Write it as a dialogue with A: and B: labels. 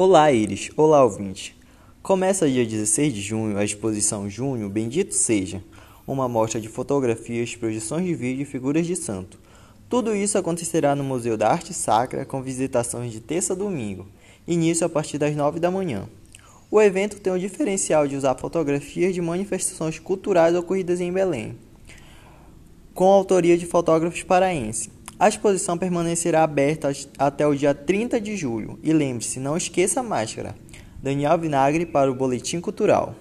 A: Olá, Iris. Olá, ouvinte. Começa dia 16 de junho a exposição Junho Bendito Seja, uma mostra de fotografias, projeções de vídeo e figuras de santo. Tudo isso acontecerá no Museu da Arte Sacra com visitações de terça a domingo, início a partir das 9 da manhã. O evento tem o diferencial de usar fotografias de manifestações culturais ocorridas em Belém, com autoria de fotógrafos paraenses. A exposição permanecerá aberta até o dia 30 de julho. E lembre-se, não esqueça a máscara. Daniel Vinagre para o Boletim Cultural.